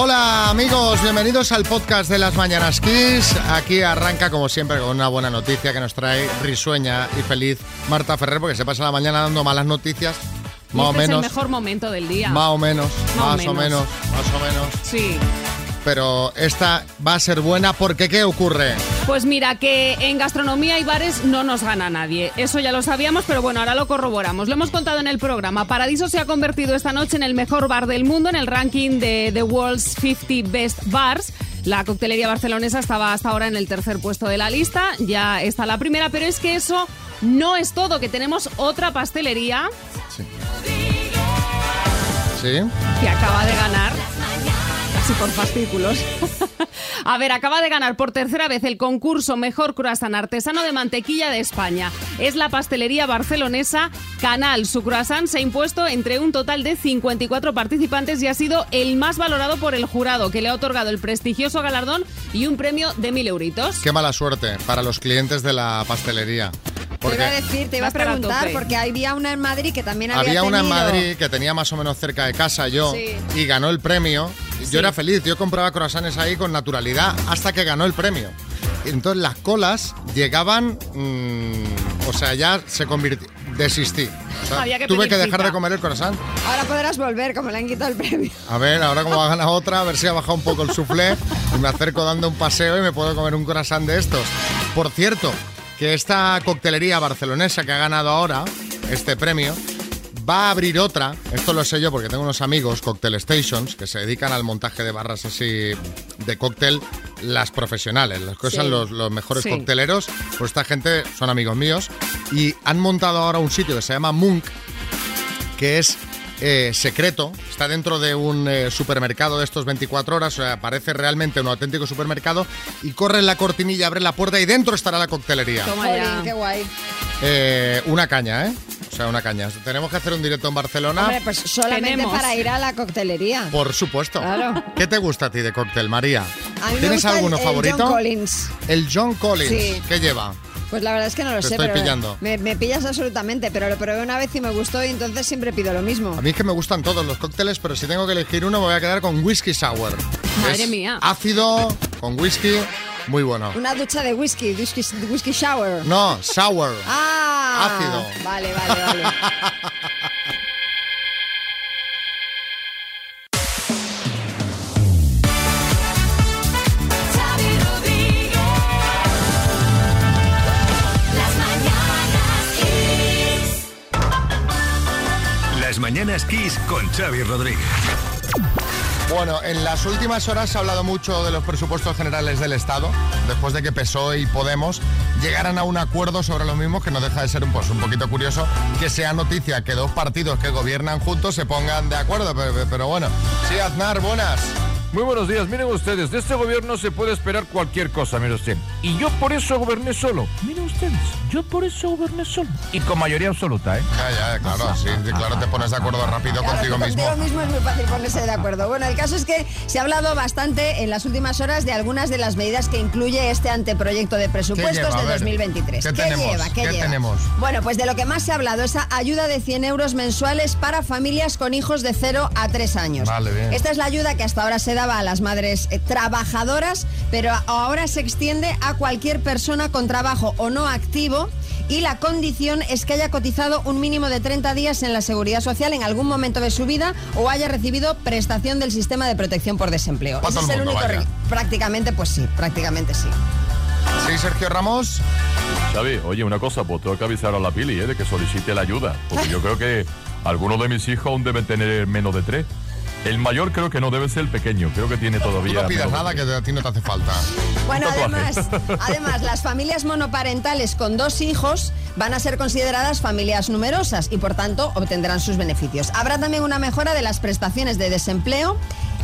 Hola amigos, bienvenidos al podcast de las Mañanas Kiss. Aquí arranca como siempre con una buena noticia que nos trae risueña y feliz Marta Ferrer porque se pasa la mañana dando malas noticias. Más o Este menos. Es el mejor momento del día. Más o menos, Más o más o menos. menos, más o menos. Sí. Pero esta va a ser buena porque ¿qué ocurre? Pues mira, que en gastronomía y bares no nos gana nadie. Eso ya lo sabíamos, pero bueno, ahora lo corroboramos. Lo hemos contado en el programa. Paradiso se ha convertido esta noche en el mejor bar del mundo en el ranking de The World's 50 Best Bars. La coctelería barcelonesa estaba hasta ahora en el tercer puesto de la lista. Ya está la primera, pero es que eso no es todo, que tenemos otra pastelería ¿Sí? que acaba de ganar. Casi por fascículos. A ver, acaba de ganar por tercera vez el concurso Mejor Croissant Artesano de Mantequilla de España. Es la pastelería barcelonesa Canal. Su croissant se ha impuesto entre un total de 54 participantes y ha sido el más valorado por el jurado, que le ha otorgado el prestigioso galardón y un premio de mil euritos. Qué mala suerte para los clientes de la pastelería. Te iba a decir, te iba a preguntar, porque había una en Madrid que también había, había una en Madrid que tenía más o menos cerca de casa yo Sí. y ganó el premio. Yo era feliz, yo compraba croissants ahí con naturalidad hasta que ganó el premio. Entonces las colas llegaban, mm, o sea, ya se convirtió, desistí. O sea, Había que tuve que dejar cita. de comer el croissant. Ahora podrás volver, como le han quitado el premio. A ver, ahora como ha ganado otra, a ver si ha bajado un poco el soufflé y me acerco dando un paseo y me puedo comer un croissant de estos. Por cierto, que esta coctelería barcelonesa que ha ganado ahora este premio va a abrir otra, esto lo sé yo porque tengo unos amigos, Cocktail Stations, que se dedican al montaje de barras así de cóctel, las profesionales, las que Sí. son los, los mejores Sí. cocteleros, pues esta gente son amigos míos y han montado ahora un sitio que se llama Munk, que es eh, secreto, está dentro de un eh, supermercado de estos 24 horas, o sea, parece realmente un auténtico supermercado, y corre la cortinilla, abre la puerta y dentro estará la coctelería. Toma ya. qué guay. Eh, una caña, ¿eh? O sea, una caña. Tenemos que hacer un directo en Barcelona. Hombre, pues solamente Tenemos. para ir a la coctelería. Por supuesto. Claro. ¿Qué te gusta a ti de cóctel, María? A mí me ¿Tienes gusta el- alguno el favorito? John Collins. El John Collins. Sí. ¿Qué lleva? Pues la verdad es que no lo Te sé, estoy pero pillando. Me, me pillas absolutamente, pero lo probé una vez y me gustó y entonces siempre pido lo mismo. A mí es que me gustan todos los cócteles, pero si tengo que elegir uno me voy a quedar con whisky sour. Madre Es mía. Ácido, con whisky, muy bueno. Una ducha de whisky, whisky, whisky shower. No, sour. Ah, Ácido. Vale, vale, vale. Xavi Rodríguez. Las mañanas Kiss. Las mañanas Kiss con Xavi Rodríguez. Bueno, en las últimas horas se ha hablado mucho de los presupuestos generales del Estado, después de que PSOE y Podemos llegaran a un acuerdo sobre los mismos, que no deja de ser un, pues, un poquito curioso que sea noticia que dos partidos que gobiernan juntos se pongan de acuerdo, pero, bueno. Sí, Aznar, buenas. Muy buenos días, miren ustedes, de este gobierno se puede esperar cualquier cosa, mire usted. Y yo por eso goberné solo. Miren ustedes, yo por eso goberné solo. Y con mayoría absoluta, ¿eh? Ya, ya, claro, sí, sí, claro, te pones de acuerdo rápido Claro, contigo mismo. Contigo mismo es muy fácil ponerse de acuerdo. Bueno, el caso es que se ha hablado bastante en las últimas horas de algunas de las medidas que incluye este anteproyecto de presupuestos ¿Qué de ver, 2023. ¿qué tenemos? lleva? ¿Qué, ¿Qué lleva? tenemos? Bueno, pues de lo que más se ha hablado, esa ayuda de 100 euros mensuales para familias con hijos de 0 a 3 años. Vale, bien. Esta es la ayuda que hasta ahora se daba a las madres eh, trabajadoras, pero ahora se extiende a cualquier persona con trabajo o no activo y la condición es que haya cotizado un mínimo de 30 días en la seguridad social en algún momento de su vida o haya recibido prestación del sistema de protección por desempleo. Ese es el único vaya. Prácticamente, pues sí, prácticamente sí. Sí, Sergio Ramos. Xavi, oye, una cosa, pues tengo que avisar a la Pili, ¿eh? De que solicite la ayuda. Porque yo creo que algunos de mis hijos aún deben tener menos de tres. El mayor creo que no debe ser el pequeño, creo que tiene Tú todavía... no pidas nada que a ti no te hace falta. Bueno, además, además, las familias monoparentales con dos hijos van a ser consideradas familias numerosas y por tanto obtendrán sus beneficios. Habrá también una mejora de las prestaciones de desempleo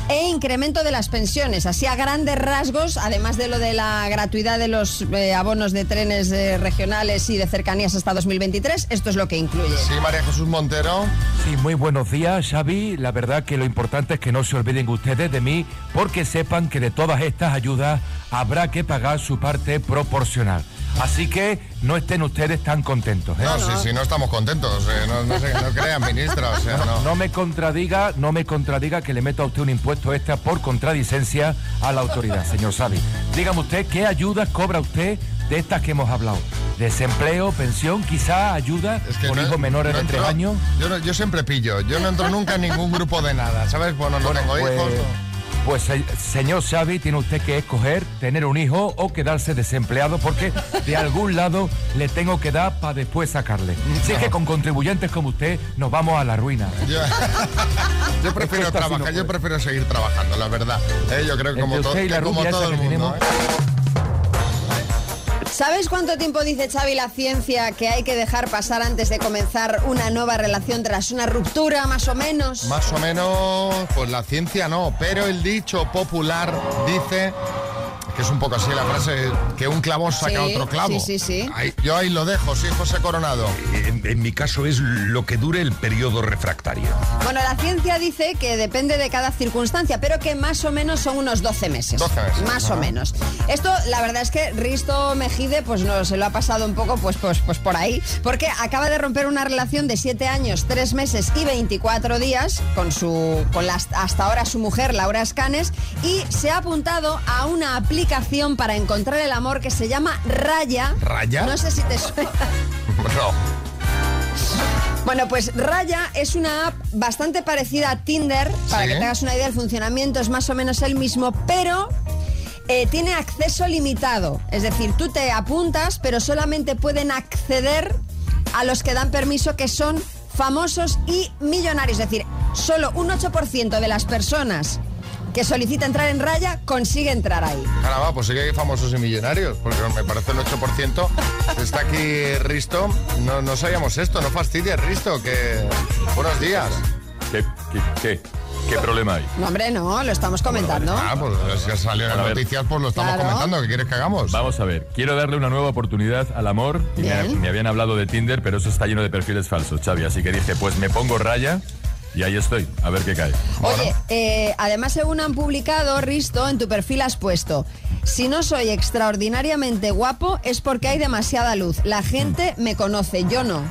e incremento de las pensiones. Así a grandes rasgos, además de lo de la gratuidad de los eh, abonos de trenes eh, regionales y de cercanías hasta 2023, esto es lo que incluye. Sí, María Jesús Montero. Sí, muy buenos días, Xavi. La verdad que lo importante es que no se olviden ustedes de mí, porque sepan que de todas estas ayudas habrá que pagar su parte proporcional. Así que no estén ustedes tan contentos. ¿eh? No, sí, sí, no estamos contentos. eh, no, no, se- no crean, ministra. O sea, no. No me contradiga, no me contradiga que le meta a usted un impuesto extra por contradicencia a la autoridad, señor Savi. Dígame usted qué ayudas cobra usted de estas que hemos hablado. Desempleo, pensión, quizá ayuda Es que hijos menores no de tres años. Yo, siempre pillo. Yo no entro nunca en ningún grupo de nada. ¿Sabes? Bueno, no tengo Pues, hijos. Pues, se- señor Xavi, tiene usted que escoger tener un hijo o quedarse desempleado porque de algún lado le tengo que dar para después sacarle. Si es que con contribuyentes como usted nos vamos a la ruina. Yo, yo prefiero no trabajar, yo prefiero seguir trabajando, la verdad. Eh, yo creo que como, to- que como rubia todo esa el que mundo. tenemos. ¿eh? ¿Sabes cuánto tiempo dice Xavi la ciencia que hay que dejar pasar antes de comenzar una nueva relación tras una ruptura, más o menos? Más o menos, pues la ciencia no, pero el dicho popular dice es un poco así la frase que un clavo saca Sí, otro clavo. sí, sí, sí. Ahí- yo ahí lo dejo, sí, José Coronado. En, en mi caso es lo que dure el periodo refractario. Bueno, la ciencia dice que depende de cada circunstancia, pero que más o menos son unos 12 meses. 12 meses, Más o menos. Esto, la verdad es que Risto Mejide, pues no, se lo ha pasado un poco pues, pues, pues por ahí, porque acaba de romper una relación de 7 años, 3 meses y 24 días con su con la, hasta ahora su mujer, Laura Escanes, y se ha apuntado a una aplicación para encontrar el amor que se llama Raya. ¿Raya? No sé si te suena. No. Bueno, pues Raya es una app bastante parecida a Tinder. Para Sí. que te hagas una idea, el funcionamiento es más o menos el mismo, pero eh, tiene acceso limitado. Es decir, tú te apuntas, pero solamente pueden acceder a los que dan permiso, que son famosos y millonarios. Es decir, solo un 8% de las personas que solicita entrar en Raya consigue entrar ahí. Caramba, pues sí que hay famosos y millonarios, porque me parece el 8%. Está aquí Risto. No, no sabíamos esto, no fastidies, Risto, que... Buenos días. ¿Qué, qué, qué, qué problema hay? No, hombre, no, lo estamos comentando. Ah, pues es que salió en las noticias, pues lo estamos Claro. comentando. ¿Qué quieres que hagamos? Vamos a ver, quiero darle una nueva oportunidad al amor. Y me, me habían hablado de Tinder, pero eso está lleno de perfiles falsos, Xavi. Así que dije, pues me pongo raya y ahí estoy, a ver qué cae. Oye, eh, además según han publicado, Risto, en tu perfil has puesto, si no soy extraordinariamente guapo es porque hay demasiada luz. La gente me conoce, yo no.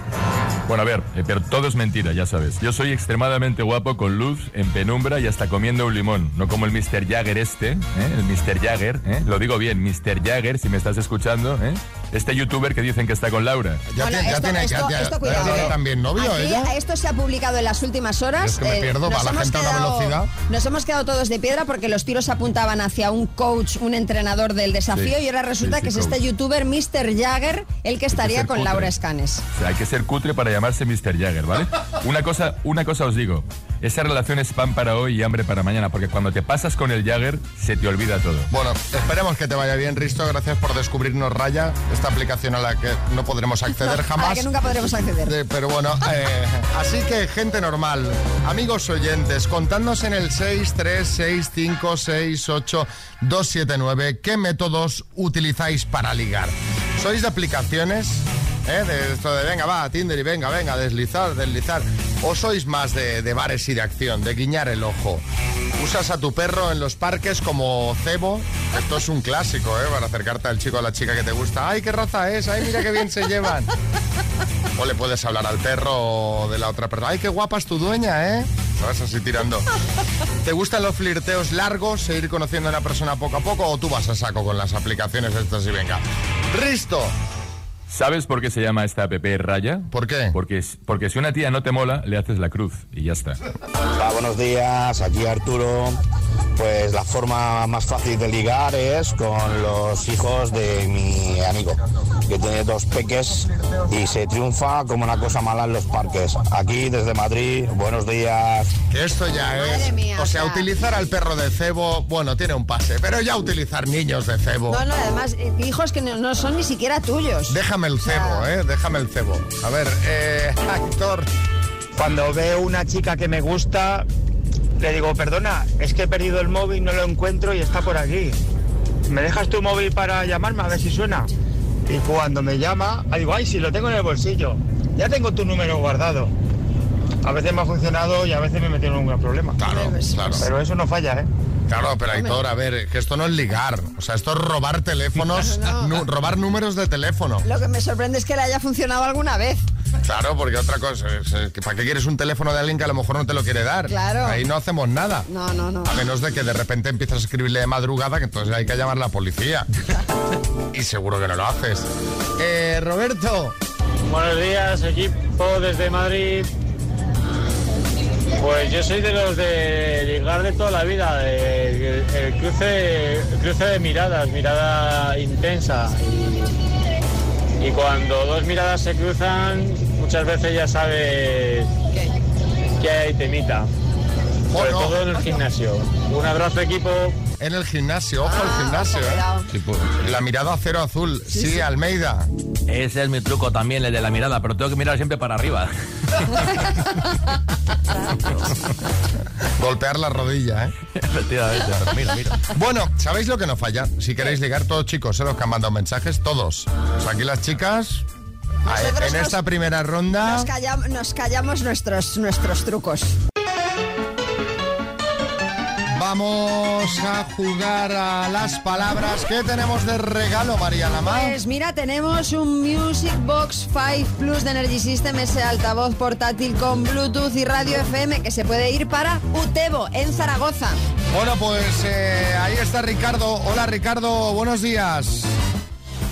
Bueno, a ver, eh, pero todo es mentira, ya sabes. Yo soy extremadamente guapo, con luz, en penumbra y hasta comiendo un limón. No como el Mr. Jagger este, ¿eh? el Mr. Jagger, ¿eh? lo digo bien, Mr. Jagger, si me estás escuchando, ¿eh? este youtuber que dicen que está con Laura. Ya, Bueno, tiene, ya esto- tiene, esto- ya- ya- esto cuidado, ¿eh? también novio Aquí, ella. Esto se ha publicado en las últimas horas. Es que me eh, pierdo, va nos la hemos gente a una quedado- velocidad. Nos hemos quedado todos de piedra porque los tiros apuntaban hacia un coach, un entrenador del desafío, Sí, y ahora resulta sí, sí, que es este youtuber Mr. Jagger el que estaría con cutre. Laura Escanes. O sea, hay que ser cutre para llamarse Mr. Jagger, ¿vale? Una cosa, una cosa os digo, esa relación es pan para hoy y hambre para mañana, porque cuando te pasas con el Jagger, se te olvida todo. Bueno, esperemos que te vaya bien, Risto. Gracias por descubrirnos Raya, esta aplicación a la que no podremos acceder A la jamás. que nunca podremos acceder. De- pero bueno, eh, así que gente normal, amigos oyentes, contadnos en el 636568279 qué métodos utilizáis para ligar. ¿Sois de aplicaciones? ¿Eh? De esto de venga, va, Tinder y venga, venga, deslizar, deslizar. ¿O sois más de, de bares y de acción, de guiñar el ojo? ¿Usas a tu perro en los parques como cebo? Esto es un clásico, ¿eh? Para acercarte al chico a la chica que te gusta. ¡Ay, qué raza es! ¡Ay, mira qué bien se llevan! O le puedes hablar al perro de la otra persona. ¡Ay, qué guapa es tu dueña, eh! Sabes, así tirando. ¿Te gustan los flirteos largos, seguir conociendo a una persona poco a poco o tú vas a saco con las aplicaciones estas y venga? Risto, ¿Sabes por qué se llama esta app Raya? ¿por qué? Porque, porque si una tía no te mola, le haces la cruz y ya está. Hola, buenos días, aquí Arturo. Pues la forma más fácil de ligar es con los hijos de mi amigo, que tiene dos peques y se triunfa como una cosa mala en los parques. Aquí desde Madrid, buenos días. Que esto ya Madre es... mía, o sea, utilizar al perro de cebo, bueno, tiene un pase, pero ya utilizar niños de cebo... No, no, además, eh, hijos que no, no son ni siquiera tuyos. Déjame el cebo, eh, déjame el cebo. A ver, eh, actor, Cuando veo una chica que me gusta, le digo, perdona, es que he perdido el móvil, no lo encuentro y está por aquí. ¿Me dejas tu móvil para llamarme a ver si suena? Y cuando me llama, digo, ay, sí, lo tengo en el bolsillo. Ya tengo tu número guardado. A veces me ha funcionado y a veces me he metido en un gran problema. claro, Pues, claro. Pero eso no falla, ¿eh? Claro, pero Aitor, a ver, que esto no es ligar. O sea, esto es robar teléfonos, No. robar números de teléfono. Lo que me sorprende es que le haya funcionado alguna vez. Claro, porque otra cosa es, que ¿para qué quieres un teléfono de alguien que a lo mejor no te lo quiere dar? Claro. Ahí no hacemos nada. No, no, no. A menos de que de repente empiezas a escribirle de madrugada, que entonces hay que llamar a la policía. y seguro que no lo haces. Eh, Roberto. Buenos días, equipo desde Madrid. Pues yo soy de los de ligar de toda la vida, de- el, el cruce, el cruce de miradas, mirada intensa. Y, y cuando dos miradas se cruzan, muchas veces ya sabes que hay temita. Sobre no. todo en el gimnasio. Un abrazo equipo. En el gimnasio, ojo Ah, al gimnasio, ojo, ¿eh? pues, La mirada cero azul. Sí, Almeida. Ese es mi truco también, el de la mirada, pero tengo que mirar siempre para arriba. Golpear la rodilla, ¿eh? Efectivamente, mira, mira. Bueno, ¿sabéis lo que nos falla? Si queréis ligar, todos chicos, ¿eh? los que han mandado mensajes, todos. Pues aquí las chicas, Nosotros en nos- esta primera ronda... Nos, nos callamos nuestros, nuestros trucos. Vamos a jugar a las palabras. ¿Qué tenemos de regalo, María Lamar? Pues mira, tenemos un Music Box 5 Plus de Energy System, ese altavoz portátil con Bluetooth y radio FM que se puede ir para Utebo, en Zaragoza. Bueno, pues eh, ahí está Ricardo. Hola Ricardo, buenos días.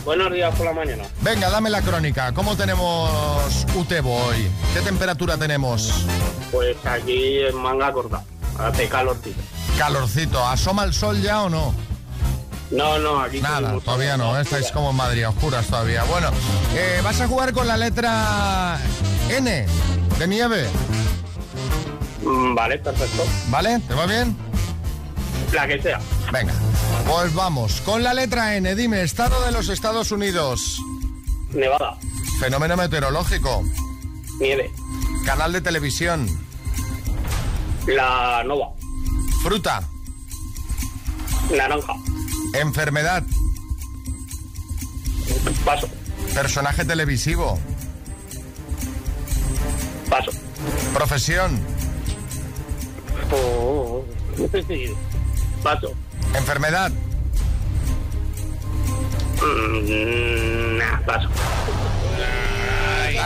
Buenos días por la mañana. Venga, dame la crónica. ¿Cómo tenemos Utebo hoy? ¿Qué temperatura tenemos? Pues aquí en manga corta, hace calorcito. Calorcito. ¿Asoma el sol ya o no? No, no, aquí Nada, todavía no. ¿eh? Estáis como en Madrid, oscuras todavía. Bueno, eh, vas a jugar con la letra N de nieve. Mm, Vale, perfecto. ¿Vale? ¿Te va bien? La que sea. Venga, pues vamos. Con la letra N, dime, estado de los Estados Unidos. Nevada, Fenómeno meteorológico. nieve, Canal de televisión. la nova, Fruta. naranja, Enfermedad. paso, Personaje televisivo. paso. Profesión. Oh. paso. Enfermedad. Mm, nah, paso.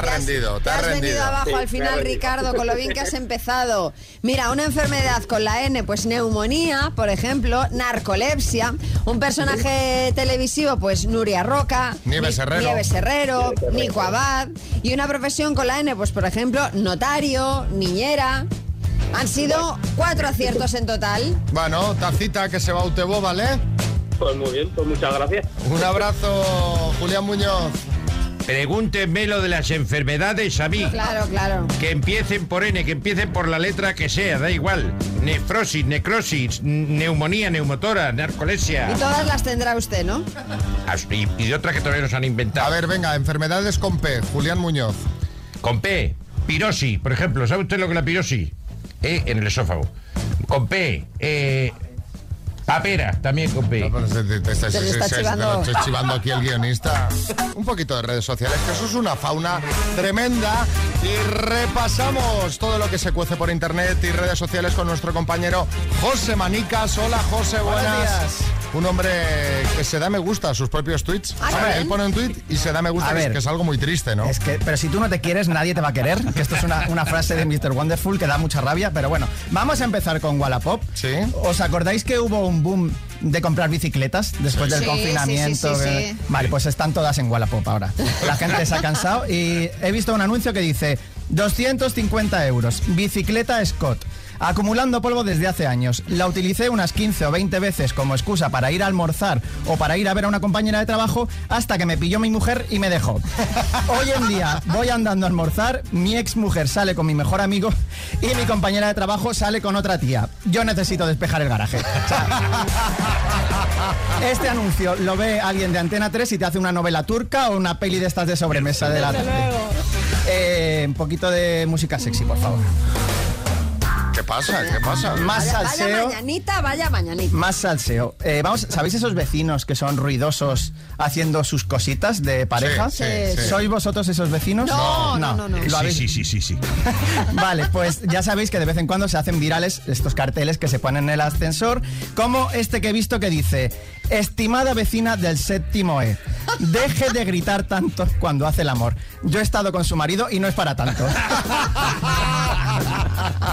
Te has rendido, te Te has has venido abajo Sí, al final. Ricardo, con lo bien que has empezado. Mira, una enfermedad con la N, pues neumonía, por ejemplo, narcolepsia. Un personaje televisivo, pues Nuria Roca. Nieves Ni- Herrero. Nieves Herrero, Nico Abad. Y una profesión con la N, pues por ejemplo, notario, niñera. Han sido cuatro aciertos en total. Bueno, tacita que se va a Utebo, ¿vale? Pues muy bien, pues muchas gracias. Un abrazo, Julián Muñoz. Pregúntenme lo de las enfermedades a mí. Claro, claro. Que empiecen por N, que empiecen por la letra que sea, da igual. Nefrosis, necrosis, neumonía, neumotora, narcolepsia. Y todas las tendrá usted, ¿no? Y, y de otras que todavía nos han inventado. A ver, venga, enfermedades con P, Julián Muñoz. Con P, pirosis, por ejemplo. ¿Sabe usted lo que es la pirosis? Eh, en el esófago. Con P, eh, papera, también con P. Pero se- te- te- se- Se le se- está se- chivando. te lo estoy chivando aquí el guionista. Un poquito de redes sociales, que eso es una fauna tremenda. Y repasamos todo lo que se cuece por internet y redes sociales con nuestro compañero José Manicas. Hola José, buenas. Un hombre que se da me gusta a sus propios tweets. Ah, Hombre, ¿también? él pone un tweet y se da me gusta, A que es, ver. que es algo muy triste, ¿no? Es que, pero si tú no te quieres, nadie te va a querer. Que esto es una, una frase de Mr. Wonderful que da mucha rabia. Pero bueno, vamos a empezar con Wallapop. Sí. ¿Os acordáis que hubo un boom de comprar bicicletas después del Sí, confinamiento? sí, sí. Vale, pues están todas en Wallapop ahora. La gente se ha cansado y he visto un anuncio que dice 250 euros, bicicleta Scott. Acumulando polvo desde hace años. La utilicé unas 15 o 20 veces como excusa para ir a almorzar o para ir a ver a una compañera de trabajo hasta que me pilló mi mujer y me dejó. Hoy en día voy andando a almorzar, mi ex mujer sale con mi mejor amigo y mi compañera de trabajo sale con otra tía. Yo necesito despejar el garaje. Este anuncio lo ve alguien de Antena 3 y te hace una novela turca o una peli de estas de sobremesa de la tarde. Eh, un poquito de música sexy, por favor. ¿Qué pasa? ¿Qué pasa? Más Vaya, vaya salseo. mañanita, vaya mañanita. Más salseo. Eh, vamos, ¿sabéis esos vecinos que son ruidosos haciendo sus cositas de pareja? Sí, sí, sí. ¿Sois vosotros esos vecinos? No, no, no, no. ¿Lo Sí, habéis- sí, sí, sí, sí. Vale, pues ya sabéis que de vez en cuando se hacen virales estos carteles que se ponen en el ascensor, como este que he visto que dice, estimada vecina del séptimo E, deje de gritar tanto cuando hace el amor. Yo he estado con su marido y no es para tanto.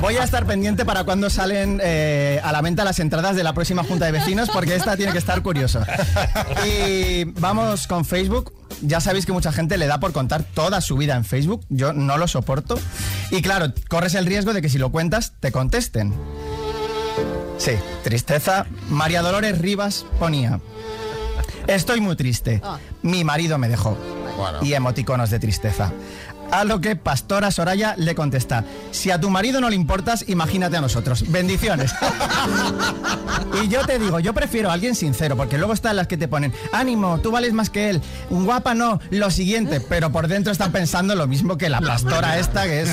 Voy a estar pendiente para cuando salen eh, a la venta las entradas de la próxima junta de vecinos, porque esta tiene que estar curiosa. Y vamos con Facebook. Ya sabéis que mucha gente le da por contar toda su vida en Facebook. Yo no lo soporto. Y claro, corres el riesgo de que si lo cuentas, te contesten. Sí, tristeza. María Dolores Rivas ponía. Estoy muy triste. Ah. Mi marido me dejó. Bueno. Y emoticonos de tristeza. A lo que Pastora Soraya le contesta, si a tu marido no le importas, imagínate a nosotros. Bendiciones. y yo te digo, yo prefiero a alguien sincero, porque luego están las que te ponen, ánimo, tú vales más que él, guapa no, lo siguiente, pero por dentro están pensando lo mismo que la pastora esta, que es...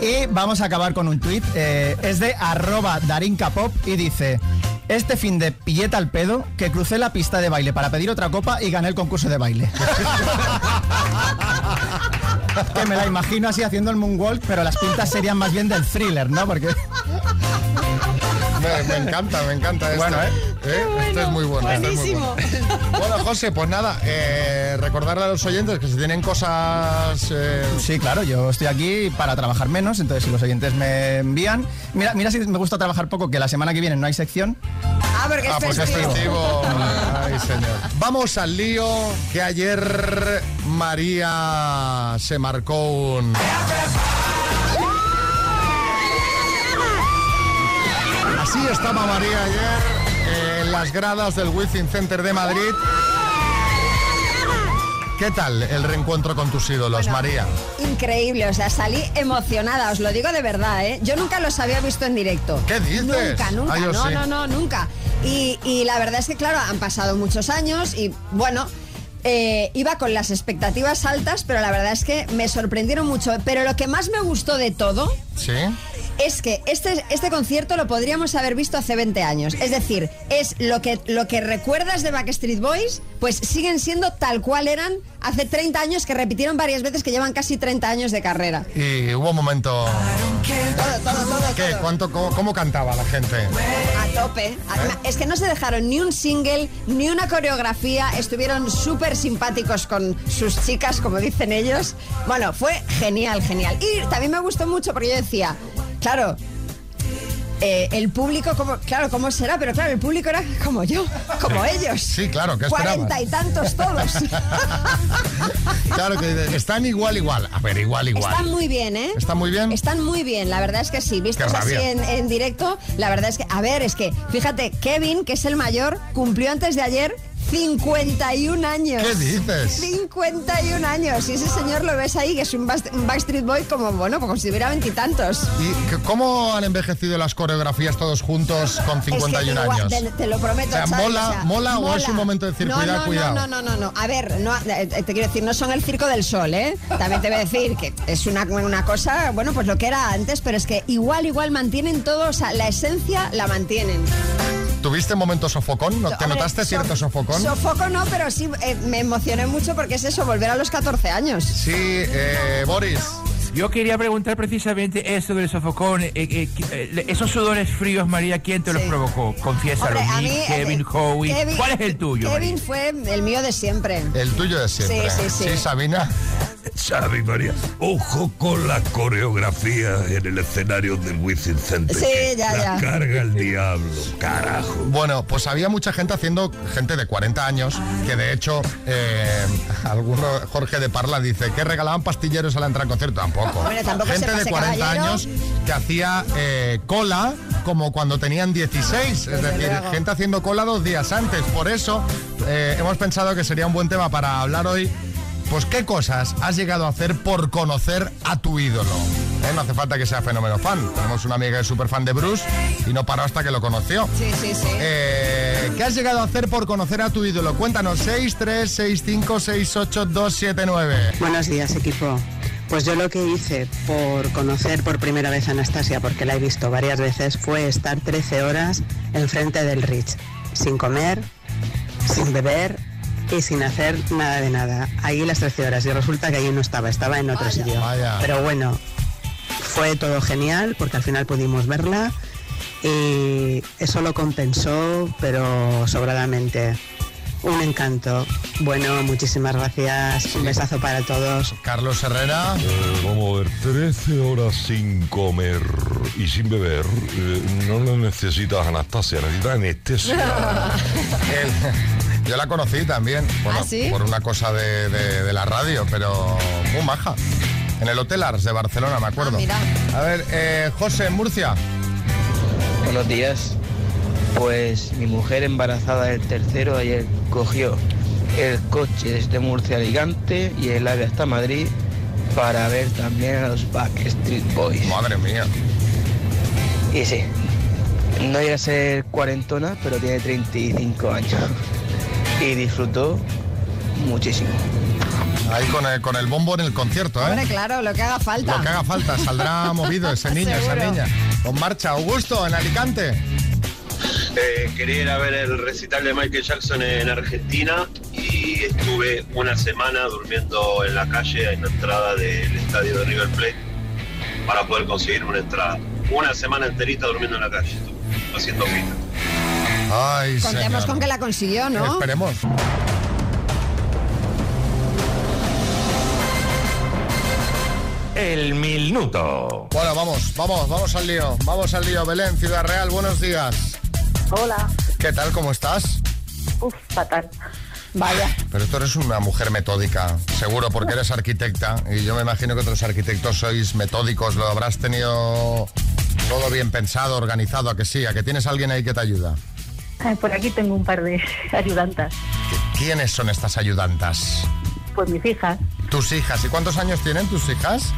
Y vamos a acabar con un tuit, eh, es de arroba darincapop y dice... Este fin de pilleta al pedo, que crucé la pista de baile para pedir otra copa y gané el concurso de baile. que me la imagino así haciendo el moonwalk, pero las pintas serían más bien del thriller, ¿no? Porque Me, me encanta, me encanta esto. Bueno, ¿eh? ¿Eh? Esto es muy bueno. esto es muy bueno. Bueno, José, pues nada, eh, recordarle a los oyentes que si tienen cosas... eh, sí, claro, yo estoy aquí para trabajar menos, entonces si los oyentes me envían... Mira, mira si me gusta trabajar poco, que la semana que viene no hay sección. Ah, porque es Ah, pues es festivo. festivo. Ay, señor. Vamos al lío que ayer María se marcó un... Así estaba María ayer eh, en las gradas del Wizzing Center de Madrid. ¿Qué tal el reencuentro con tus ídolos, Bueno, María? Increíble, o sea, salí emocionada, os lo digo de verdad, ¿eh? Yo nunca los había visto en directo. ¿Qué dices? Nunca, nunca, no, sí. no, no, nunca. Y, y la verdad es que, claro, han pasado muchos años y, bueno, eh, iba con las expectativas altas, pero la verdad es que me sorprendieron mucho. Pero lo que más me gustó de todo ¿Sí? Es que este, este concierto lo podríamos haber visto hace 20 años. Es decir, es lo que, lo que recuerdas de Backstreet Boys, pues siguen siendo tal cual eran hace 30 años, que repitieron varias veces que llevan casi 30 años de carrera. Y hubo un momento... ¿Qué? ¿Cuánto, cómo, cómo cantaba la gente? A tope. A- Es que no se dejaron ni un single, ni una coreografía. Estuvieron súper simpáticos con sus chicas, como dicen ellos. Bueno, fue genial, genial. Y también me gustó mucho porque yo decía, claro, eh, el público, como, claro, ¿cómo será? Pero claro, el público era como yo, como ellos. Sí, claro, ¿qué esperabas? Cuarenta y tantos todos. Claro que están igual, igual. A ver, igual, igual. Están muy bien, ¿eh? ¿Están muy bien? Están muy bien, la verdad es que sí. Vistos así en directo, la verdad es que, a ver, es que, fíjate, Kevin, que es el mayor, cumplió antes de ayer 51 años. ¿Qué dices? 51 años. Y ese señor lo ves ahí, que es un, Backstreet Boy como, bueno, como si tuviera veintitantos. ¿Y cómo han envejecido las coreografías todos juntos con Es que 51 años? Te, te lo prometo. O sea, ¿mola- mola o es un momento de decir, no, cuidado, no, cuidado? No, no, no, no. A ver, no, eh, te quiero decir, no son el circo del sol, ¿eh? También te voy a decir que es una, una cosa, bueno, pues lo que era antes, pero es que igual, igual mantienen todo, o sea, la esencia la mantienen. ¿Tuviste momento sofocón? ¿No- ¿Te Hombre, notaste so- cierto sofocón? Sofoco no, pero sí eh, me emocioné mucho porque es eso, volver a los 14 años. sí, eh, Boris. Yo quería preguntar precisamente eso del sofocón. eh, eh, eh, esos sudores fríos, María, ¿quién te los Sí. provocó? Confiésalo, Hombre, a mí, eh, Kevin, Howie. Kevin- ¿Cuál es el tuyo? Kevin María? fue el mío de siempre. El tuyo de siempre. Sí, sí, sí. Sabina. Xavi María, ojo con la coreografía en el escenario del Wizzing Center. Sí, ya, la ya. carga el diablo, carajo. Bueno, pues había mucha gente haciendo, gente de 40 años, que de hecho, eh, alguno, Jorge de Parla dice que regalaban pastilleros a la entrada al concierto. Tampoco. Hombre, tampoco se gente de pase 40 caballero. años que hacía eh, cola como cuando tenían 16. Es decir, luego. gente haciendo cola dos días antes. Por eso eh, hemos pensado que sería un buen tema para hablar hoy. Pues qué cosas has llegado a hacer por conocer a tu ídolo. ¿Eh? No hace falta que sea fenómeno fan. Tenemos una amiga que es súper fan de Bruce y no paró hasta que lo conoció. Sí, sí, sí. Eh, ¿Qué has llegado a hacer por conocer a tu ídolo? Cuéntanos, 636568279. Buenos días, equipo. Pues yo lo que hice por conocer por primera vez a Anastasia, porque la he visto varias veces, fue estar 13 horas enfrente del Rich, sin comer, sin beber y sin hacer nada de nada. Ahí las 13 horas y resulta que allí no estaba, estaba en otro sitio. Vaya. Pero bueno, fue todo genial porque al final pudimos verla y eso lo compensó, pero sobradamente. Un encanto. Bueno, muchísimas gracias. Un besazo para todos. Carlos Herrera. Eh, vamos a ver, 13 horas sin comer y sin beber. eh, no lo necesitas, Anastasia, necesitas anestesia. Yo la conocí también. Bueno, ¿Ah, sí? Por una cosa de, de- de la radio, pero muy maja. En el Hotel Ars de Barcelona, me acuerdo. Ah, mira. A ver, eh, José, en Murcia. Buenos días. Pues mi mujer embarazada del tercero ayer cogió el coche desde Murcia a Alicante y el ave hasta Madrid para ver también a los Backstreet Boys. Madre mía. Y sí, no llega a ser cuarentona, pero tiene 35 años. Y disfrutó muchísimo. Ahí con el, con el bombo en el concierto, ¿eh? Hombre, claro, lo que haga falta. Lo que haga falta, saldrá movido ese niño, esa niña. Con marcha, Augusto, en Alicante. Eh, quería ir a ver el recital de Michael Jackson en Argentina y estuve una semana durmiendo en la calle en la entrada del estadio de River Plate para poder conseguir una entrada. Una semana enterita durmiendo en la calle, haciendo fila. Ay, Contemos señor. con que la consiguió, ¿no? Esperemos. El minuto. Bueno, vamos, vamos, vamos al lío. Vamos al lío. Belén, Ciudad Real, buenos días. Hola. ¿Qué tal? ¿Cómo estás? Uf, fatal. Vaya. Pero tú eres una mujer metódica, seguro, porque eres arquitecta. Y yo me imagino que otros arquitectos sois metódicos. Lo habrás tenido todo bien pensado, organizado, a que sí, a que tienes alguien ahí que te ayuda. Por aquí tengo un par de ayudantas. ¿Quiénes son estas ayudantas? Pues mis hijas, Tus hijas. ¿Y cuántos años tienen tus hijas?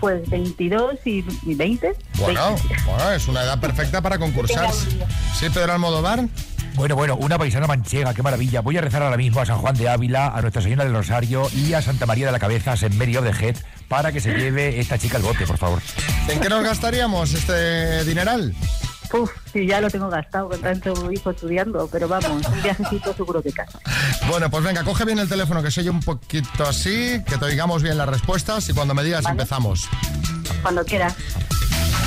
pues 22 y y 20. Bueno, 20. bueno, es una edad perfecta para concursar. ¿Sí, Pedro Almodóvar? Bueno, bueno, una paisana manchega, qué maravilla. Voy a rezar ahora mismo a San Juan de Ávila, a Nuestra Señora del Rosario y a Santa María de la Cabeza, en of the Head, para que se lleve esta chica al bote, por favor. ¿En qué nos gastaríamos este dineral? Uf, sí, ya lo tengo gastado con tanto hijo estudiando, pero vamos, un viajecito seguro que casa. Bueno, pues venga, coge bien el teléfono, que soy un poquito así, que te oigamos bien las respuestas y cuando me digas empezamos. Cuando quieras.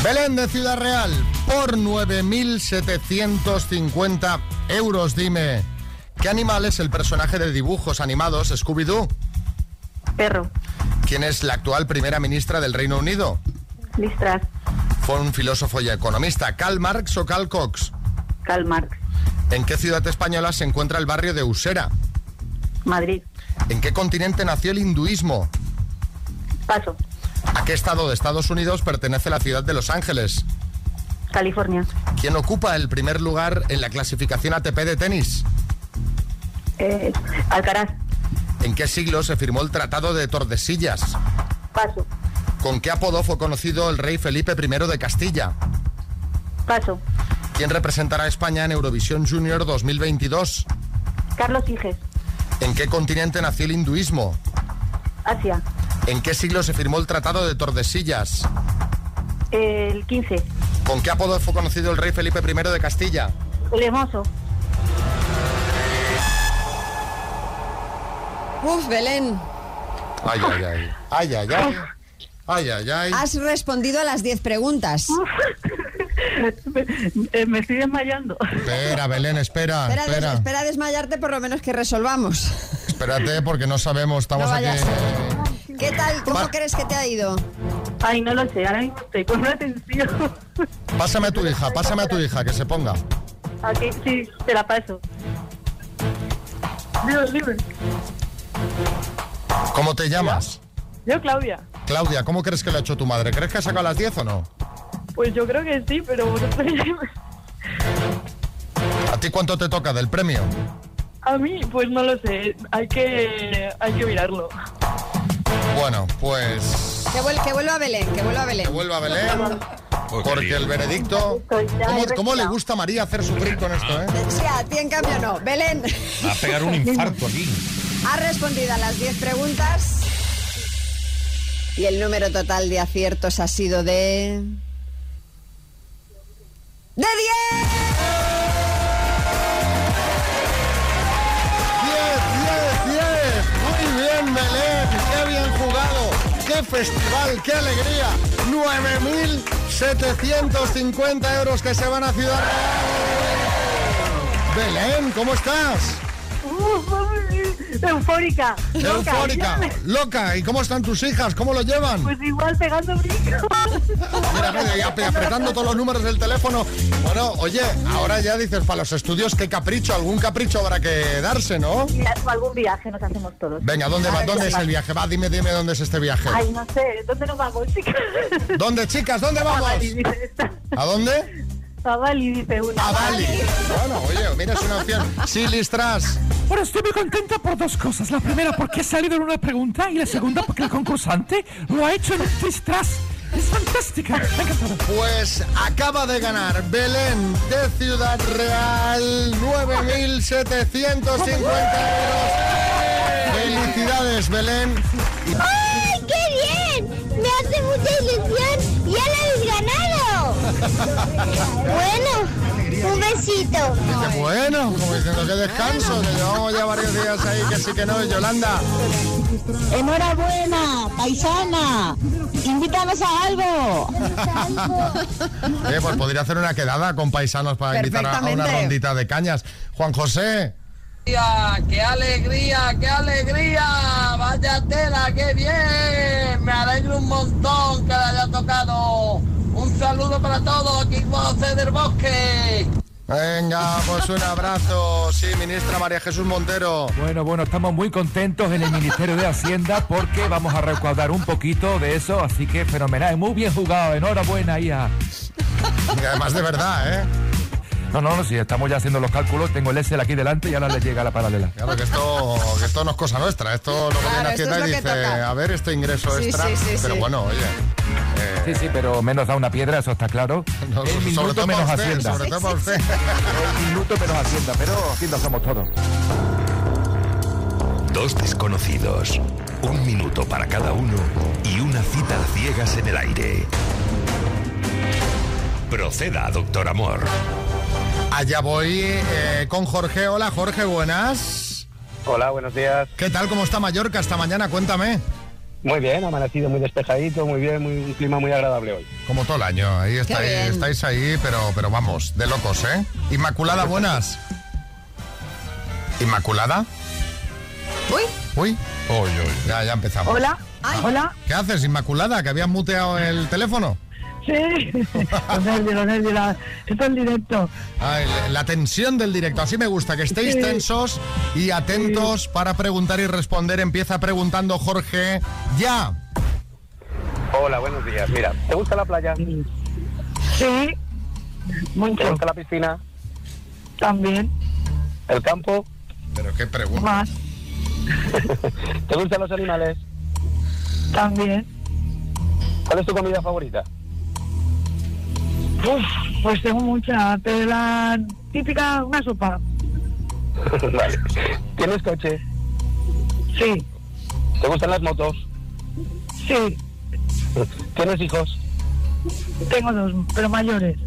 Belén de Ciudad Real, por 9.750 euros, dime, ¿qué animal es el personaje de dibujos animados Scooby-Doo? Perro. ¿Quién es la actual primera ministra del Reino Unido? Listras. Fue un filósofo y economista, ¿Karl Marx o Karl Cox? Karl Marx. ¿En qué ciudad española se encuentra el barrio de Usera? Madrid. ¿En qué continente nació el hinduismo? Paso. ¿A qué estado de Estados Unidos pertenece la ciudad de Los Ángeles? California. ¿Quién ocupa el primer lugar en la clasificación ATP de tenis? Eh, Alcaraz. ¿En qué siglo se firmó el Tratado de Tordesillas? Paso. ¿Con qué apodo fue conocido el rey Felipe I de Castilla? Paso. ¿Quién representará a España en Eurovisión Junior 2022? Carlos Higes. ¿En qué continente nació el hinduismo? Asia. ¿En qué siglo se firmó el Tratado de Tordesillas? El 15. ¿Con qué apodo fue conocido el rey Felipe I de Castilla? El hermoso. Uf, Belén. Ay, ay, ay. Ay, ay, ay. Ay, ay, ay. Has respondido a las 10 preguntas. Eh, me estoy desmayando. Espera, Belén, espera, Espera, des- espera. espera a desmayarte por lo menos que resolvamos. Espérate, porque no sabemos, estamos No aquí. ¿Qué tal? ¿Cómo Va. crees que te ha ido? Ay, no lo sé, ahora mismo estoy con una tensión. Pásame a tu hija, pásame a tu hija, que se ponga. Aquí, sí, te la paso. Dios, dime. ¿Cómo te llamas? Yo, Claudia. Claudia, ¿cómo crees que lo ha hecho tu madre? ¿Crees que ha sacado las 10 o no? Pues yo creo que sí, pero vosotros ¿A ti cuánto te toca del premio? A mí, pues no lo sé. Hay que, hay que mirarlo. Bueno, pues Que, vuel- que vuelva Belén, que vuelva Belén. que vuelva Belén, porque el veredicto... ¿Cómo, cómo le gusta a María hacer sufrir con esto, eh? Sí, a ti en cambio no. Belén, Va a pegar un infarto aquí. has respondido a las 10 preguntas Y el número total de aciertos ha sido de... ¡De 10! 10, 10, 10. Muy bien, Belén. Qué bien jugado. Qué festival, qué alegría. 9.750 euros que se van a Ciudad Real. Belén, ¿cómo estás? Eufórica. loca. Eufórica, loca. ¿Y cómo están tus hijas? ¿Cómo lo llevan? Pues igual pegando brincos. Mira, apretando todos los números del teléfono. Bueno, oye, ahora ya dices, para los estudios, qué capricho, algún capricho habrá que darse, ¿no? Mira, algún viaje nos hacemos todos. Venga, ¿dónde va? ¿Dónde es el viaje? Va, dime, dime dónde es este viaje. Ay, no sé, ¿dónde nos vamos, chicas? ¿Dónde, chicas? ¿Dónde A vamos? ¿A dónde? A Bali, dice una. A Bali. Bueno, oye, mira, es una opción. Sí, Listras. Bueno, estoy muy contenta por dos cosas. La primera porque he salido en una pregunta y la segunda porque el concursante lo ha hecho en un tristras. Es fantástica. Pues acaba de ganar Belén de Ciudad Real 9.750 euros. Felicidades, Belén. ¡Ay, qué bien! Me hace mucha ilusión. Bueno, un besito. Dice, bueno, como diciendo que descanso, que llevamos ya varios días ahí, que sí que no, Yolanda. Enhorabuena, paisana. Invítanos a algo. Eh, pues podría hacer una quedada con paisanos para invitar a, una rondita de cañas. Juan José. ¡Qué alegría, qué alegría! ¡Vaya tela, qué bien! Me alegro un montón que le haya tocado. Un saludo para todos, aquí José del Bosque. Venga, pues un abrazo. Sí, ministra María Jesús Montero. Bueno, bueno, estamos muy contentos en el Ministerio de Hacienda porque vamos a recaudar un poquito de eso, así que fenomenal, muy bien jugado, enhorabuena, hija. Y además de verdad, ¿eh? No, no, no, si estamos ya haciendo los cálculos, tengo el Excel aquí delante y ahora le llega la paralela. Claro que esto, que esto no es cosa nuestra. Esto luego Claro, viene Hacienda es y lo dice, toca. a ver, este ingreso Sí, extra. sí, sí, pero sí. bueno, oye. Sí, sí, pero menos da una piedra, eso está claro. No, el sobre minuto todo menos usted, Hacienda. sobre todo para usted. el minuto menos Hacienda, pero Hacienda somos todos. Dos desconocidos, un minuto para cada uno y una cita a ciegas en el aire. Proceda, doctor Amor. Allá voy eh, con Jorge. Hola, Jorge, buenas. Hola, buenos días. ¿Qué tal? ¿Cómo está Mallorca esta mañana? Cuéntame. Muy bien, amanecido muy despejadito, muy bien, muy, un clima muy agradable hoy. Como todo el año, ahí estáis, estáis ahí, pero, pero vamos, de locos, ¿eh? Inmaculada, buenas. ¿Inmaculada? Uy. Uy. Uy, uy. Ya, ya empezamos. Hola. Hola. ¿Qué haces, Inmaculada? ¿Que habías muteado el teléfono? Sí. Los nervios, los nervios. la- Esto es directo. Ay, la tensión del directo. Así me gusta, que estéis Sí. tensos y atentos para preguntar y responder. Empieza preguntando Jorge. Ya. Hola, buenos días. Mira, ¿te gusta la playa? Sí. Mucho. ¿Te gusta la piscina? También. ¿El campo? Pero qué pregunta. Más. ¿Te gustan los animales? También. ¿Cuál es tu comida favorita? Uf, pues tengo mucha. Pero la típica, una sopa. vale. ¿Tienes coche? Sí. ¿Te gustan las motos? Sí. ¿Tienes hijos? Tengo dos, pero mayores.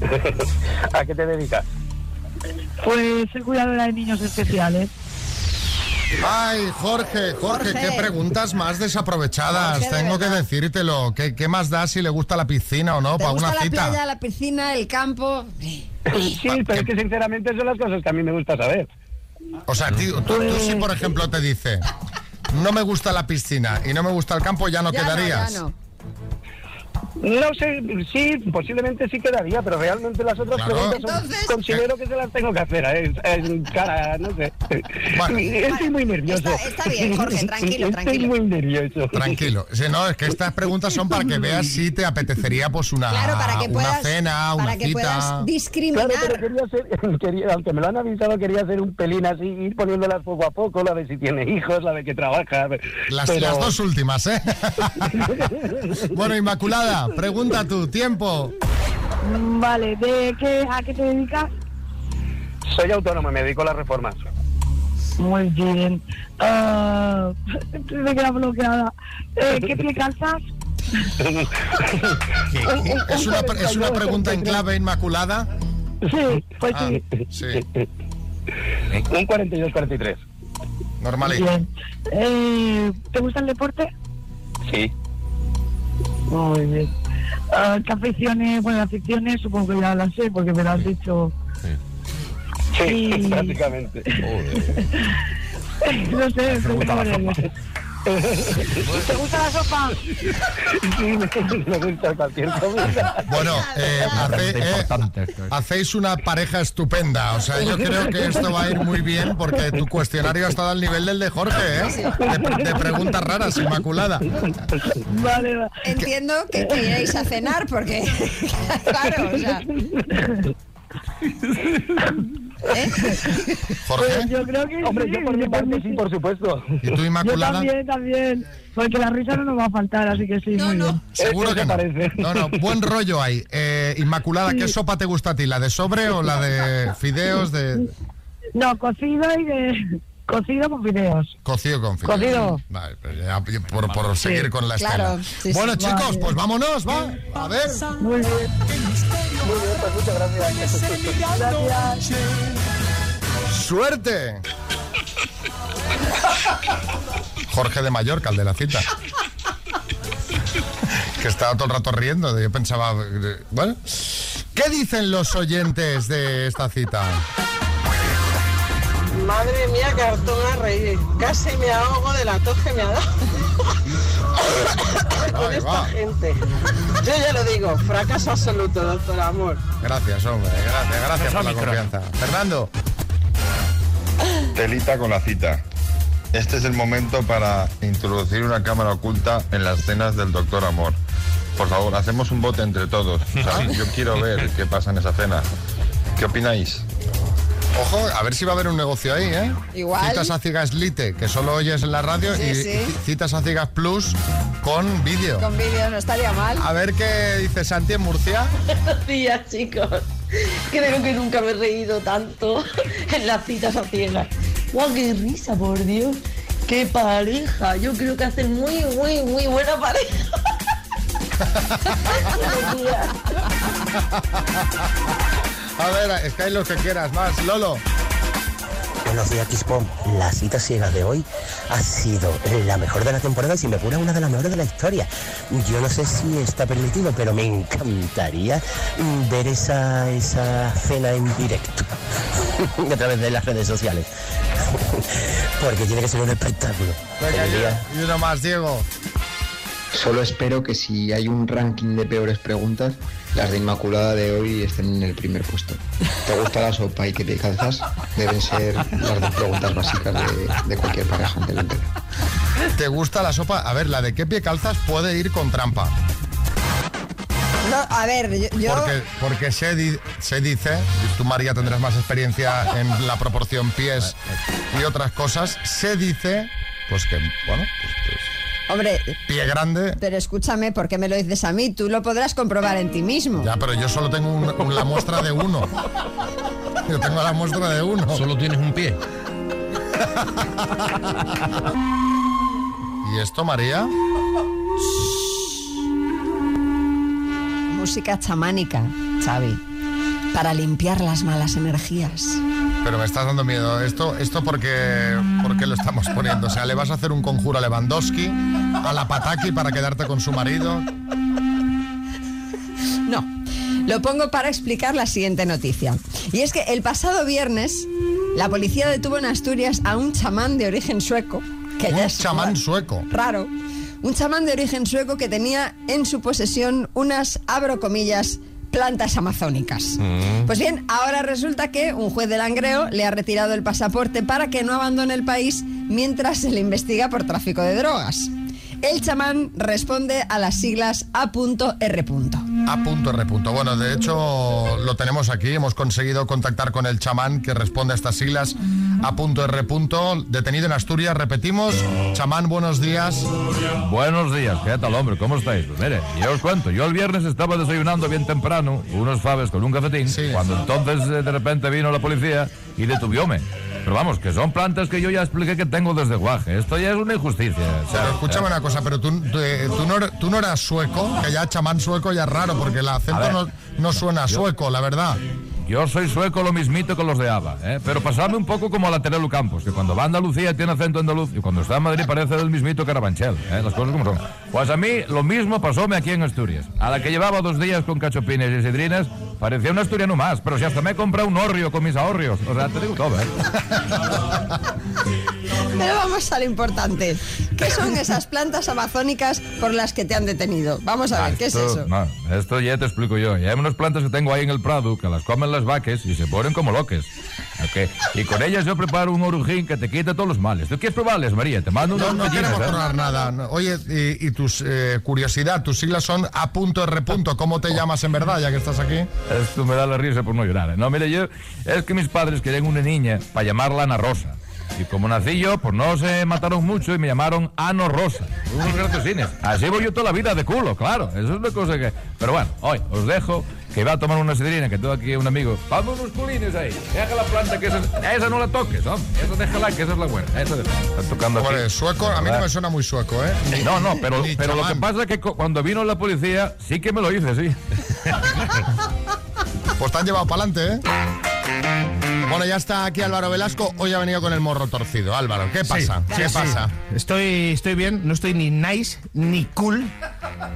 ¿A qué te dedicas? Pues soy cuidadora de niños especiales. Ay, Jorge, Jorge, Jorge. qué preguntas más desaprovechadas. Jorge, de Tengo que decírtelo. ¿Qué, qué más da si le gusta la piscina o no ¿Te para gusta una la cita? playa, la piscina, el campo? Sí, pero es que sinceramente son las cosas que a mí me gusta saber. O sea, tío, tú, tú si por ejemplo te dice, no me gusta la piscina y no me gusta el campo, ya no quedarías. No sé, sí, posiblemente sí quedaría, pero realmente las otras Claro. preguntas son- considero que se las tengo que hacer ¿eh? cara, no sé. Estoy muy nervioso. Está- está bien, Jorge, tranquilo, Estoy tranquilo. muy nervioso. Tranquilo. Si no, es que estas preguntas son para que veas si te apetecería pues una, Claro, para que una puedas, cena, una para que cita. puedas discriminar. Claro, pero quería hacer, quería, aunque me lo han avisado, quería hacer un pelín así, ir poniéndolas poco a poco, la de si tiene hijos, la de que trabaja. Las, pero- las dos últimas, ¿eh? bueno, Inmaculada, pregunta tú, tiempo. Mm, Vale, ¿de qué, ¿a qué te dedicas? Soy autónomo, me dedico a las reformas. Muy bien. Ah, me queda bloqueada. Eh, ¿Qué pie calzas? ¿Es una, pre- es una pregunta en clave inmaculada? Sí, pues Ah, sí. sí. Un 42-43. Normalito. Bien. Eh, ¿Te gusta el deporte? Sí. Muy bien. Ah, ¿Qué aficiones? Bueno, aficiones supongo que ya las sé porque me lo has dicho. Sí, Y- prácticamente. no sé, ¿Te gusta la sopa? Sí, me, me gusta cualquier comida. Bueno, eh, hace- eh, hacéis una pareja estupenda. O sea, yo creo que esto va a ir muy bien porque tu cuestionario ha estado al nivel del de Jorge, ¿eh? De, de preguntas raras, Inmaculada. Vale, va. Entiendo que, que iréis a cenar porque, claro, o sea, Jorge. Pues yo creo que Hombre, sí, yo por mi yo parte sí, por supuesto. ¿Y tú, Yo Inmaculada? también, también. Porque la risa no nos va a faltar, así que sí, muy bien. Seguro que no. No, no, buen rollo hay. Eh, Inmaculada, ¿qué sopa te gusta a ti? ¿La de sobre o la de fideos de No, cocido y de... Cocido con fideos. cocido con fideos? Cocido. Vale, pero ya por, por seguir con la claro, estela. sí, sí. bueno, chicos, Vale. pues vámonos, va. A ver. Muy bien. Muy bien, pues muchas gracias. Gracias. ¡Suerte! Jorge de Mallorca, el de la cita. Que estaba todo el rato riendo. Yo pensaba. eh, Bueno. ¿Qué dicen los oyentes de esta cita? Madre mía, que harto me a reír. Casi me ahogo de la tos que me ha dado. Con esta va. gente. Yo ya lo digo, fracaso absoluto, doctor Amor. Gracias, hombre. Gracias, gracias por la Micro. confianza. Fernando. Telita con la cita. Este es el momento para introducir una cámara oculta en las cenas del Doctor Amor. Por favor, hacemos un bote entre todos. O sea, yo quiero ver qué pasa en esa cena. ¿Qué opináis? Ojo, a ver si va a haber un negocio ahí, ¿eh? Igual. Citas a Ciegas Lite, que solo oyes en la radio, Sí, y sí. Citas a Ciegas Plus con vídeo. con vídeo no estaría mal. A ver qué dice Santi en Murcia. Buenos días, chicos. Creo que nunca me he reído tanto en las citas a ciegas. ¡Guau, qué risa, por Dios! ¡Qué pareja! Yo creo que hacen muy, muy, muy buena pareja. A ver, es que hay lo que quieras más. Lolo. Buenos días, Kispom. La cita ciega de hoy ha sido la mejor de la temporada y si me apura una de las mejores de la historia. Yo no sé si está permitido, pero me encantaría ver esa, esa cena en directo a través de las redes sociales. Porque tiene que ser un espectáculo. Venga, y uno más, Diego. Solo espero que si hay un ranking de peores preguntas, las de Inmaculada de hoy estén en el primer puesto. ¿Te gusta la sopa y qué te calzas? Deben ser las dos preguntas básicas de, de cualquier pareja entera. ¿Te gusta la sopa? A ver, la de qué pie calzas puede ir con trampa. No, a ver, yo, yo- Porque, porque se, di- se dice, y tú María tendrás más experiencia en la proporción pies y otras cosas, se dice, pues que, bueno, pues, pues, hombre, pie grande. pero escúchame, ¿por qué me lo dices a mí? Tú lo podrás comprobar en ti mismo. Ya, pero yo solo tengo un- un- la muestra de uno. Yo tengo la muestra de uno. Solo tienes un pie. ¿Y esto, María? Música chamánica, Xavi, para limpiar las malas energías. Pero me estás dando miedo. Esto, esto porque, ¿por qué lo estamos poniendo? O sea, ¿le vas a hacer un conjuro a Lewandowski, a la Pataki para quedarte con su marido? No, lo pongo para explicar la siguiente noticia. Y es que el pasado viernes la policía detuvo en Asturias a un chamán de origen sueco. Que Un ya es chamán sueco. Raro. Un chamán de origen sueco que tenía en su posesión unas, abro comillas, plantas amazónicas. Pues bien, ahora resulta que un juez de Langreo le ha retirado el pasaporte para que no abandone el país mientras se le investiga por tráfico de drogas. El chamán responde a las siglas A.R. A.R. Bueno, de hecho lo tenemos aquí. Hemos conseguido contactar con el chamán que responde a estas siglas A punto R. punto, detenido en Asturias, repetimos. Chamán, buenos días. Buenos días, ¿qué tal, hombre? ¿Cómo estáis? Pues mire, yo os cuento, yo el viernes estaba desayunando bien temprano, unos faves con un cafetín, cuando entonces eh, de repente vino la policía y detuvióme. Pero vamos, que son plantas que yo ya expliqué que tengo desde guaje. Esto ya es una injusticia. o sea, Pero escúchame eh, una cosa, pero tú, tú, eh, tú no, tú no eras sueco, que ya chamán sueco ya es raro, porque el acento no, no suena sueco, la verdad. Yo soy sueco lo mismito con los de ABA, ¿eh? pero pasarme un poco como a la Terelu Campos, que cuando va a Andalucía tiene acento andaluz y cuando está en Madrid parece del mismito Carabanchel, ¿eh? las cosas como son. Pues a mí lo mismo pasóme aquí en Asturias. A la que llevaba dos días con cachopines y sidrinas, parecía un asturiano más, pero si hasta me he comprado un horrio con mis ahorrios. O sea, te digo todo, ¿eh? Pero vamos a lo importante. ¿Qué son esas plantas amazónicas por las que te han detenido? Vamos a ver, ¿qué es eso? No, esto ya te explico yo. Y hay unas plantas que tengo ahí en el Prado que las comen las vacas y se ponen como loques. Ok, Y con ellas yo preparo un orujín que te quita todos los males. ¿Tú quieres probarles, María? Te mando unos No, no queremos ¿eh? probar nada. No, Oye, y, y tus eh, curiosidad, tus siglas son A punto R. punto. ¿Cómo te llamas en verdad, ya que estás aquí? Esto me da la risa por no llorar. ¿eh? No, mire, yo... Es que mis padres querían una niña para llamarla Ana Rosa. Y como nací yo, pues no se mataron mucho y me llamaron Ano Rosa. Unos gratosines. Así voy yo toda la vida de culo, claro. Eso es una cosa que... Pero bueno, hoy os dejo que va a tomar una sidrina, que tengo aquí un amigo. Dame unos culines ahí. Deja la planta, que esa, esa no la toques, hombre. Esa déjala, que esa es la buena. Esa de... Están tocando aquí. Sueco, a mí no me suena muy sueco, ¿eh? No, no, pero, pero lo que pasa es que cu- cuando vino la policía, sí que me lo hice, sí. Pues te han llevado para adelante, ¿eh? Bueno, ya está aquí Álvaro Velasco. Hoy ha venido con el morro torcido. Álvaro, ¿qué pasa? Sí, ¿Qué sí. pasa? Estoy, estoy bien, no estoy ni nice, ni cool,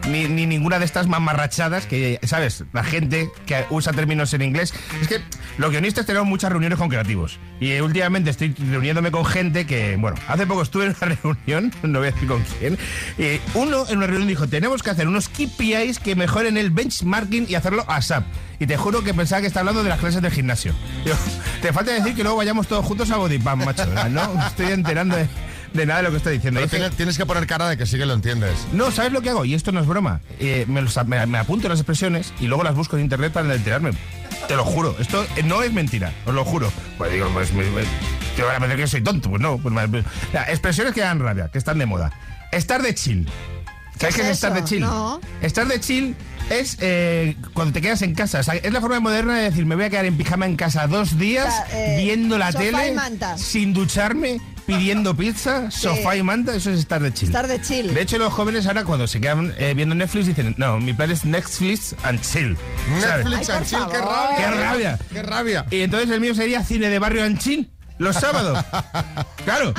ni, ni ninguna de estas mamarrachadas que, ¿sabes? La gente que usa términos en inglés. Es que los guionistas tenemos muchas reuniones con creativos. Y eh, últimamente estoy reuniéndome con gente que, bueno, hace poco estuve en una reunión, no voy a decir con quién, y uno en una reunión dijo, tenemos que hacer unos KPIs que mejoren el benchmarking y hacerlo ASAP. Y te juro que pensaba que está hablando de las clases del gimnasio. Te falta decir que luego vayamos todos juntos a Bodypump, macho. No estoy enterando de, de nada de lo que estoy diciendo. Pero tienes, tienes que poner cara de que sí que lo entiendes. no, ¿sabes lo que hago? Y esto no es broma. Eh, me, los- me- me apunto las expresiones y luego las busco en internet para enterarme. Te lo juro. Esto no es mentira, os lo juro. Pues digo, pues me, me- te van a pensar que soy tonto. Pues no. Pues, me- me- Mira, expresiones que dan rabia, que están de moda. Estar de chill. ¿Sabes ¿Qué es es estar de chill? No. Estar de chill es eh, cuando te quedas en casa. O sea, es la forma moderna de decir, me voy a quedar en pijama en casa dos días, O sea, eh, viendo la sofá y tele, manta. sin ducharme, pidiendo pizza, sofá y manta. Eso es estar de chill. Estar de chill. De hecho, los jóvenes ahora cuando se quedan eh, viendo Netflix dicen, no, mi plan es Netflix and chill. Netflix and chill, qué rabia. ¡Qué rabia! ¡Qué rabia! Y entonces el mío sería cine de barrio and chill. Los sábados. Claro.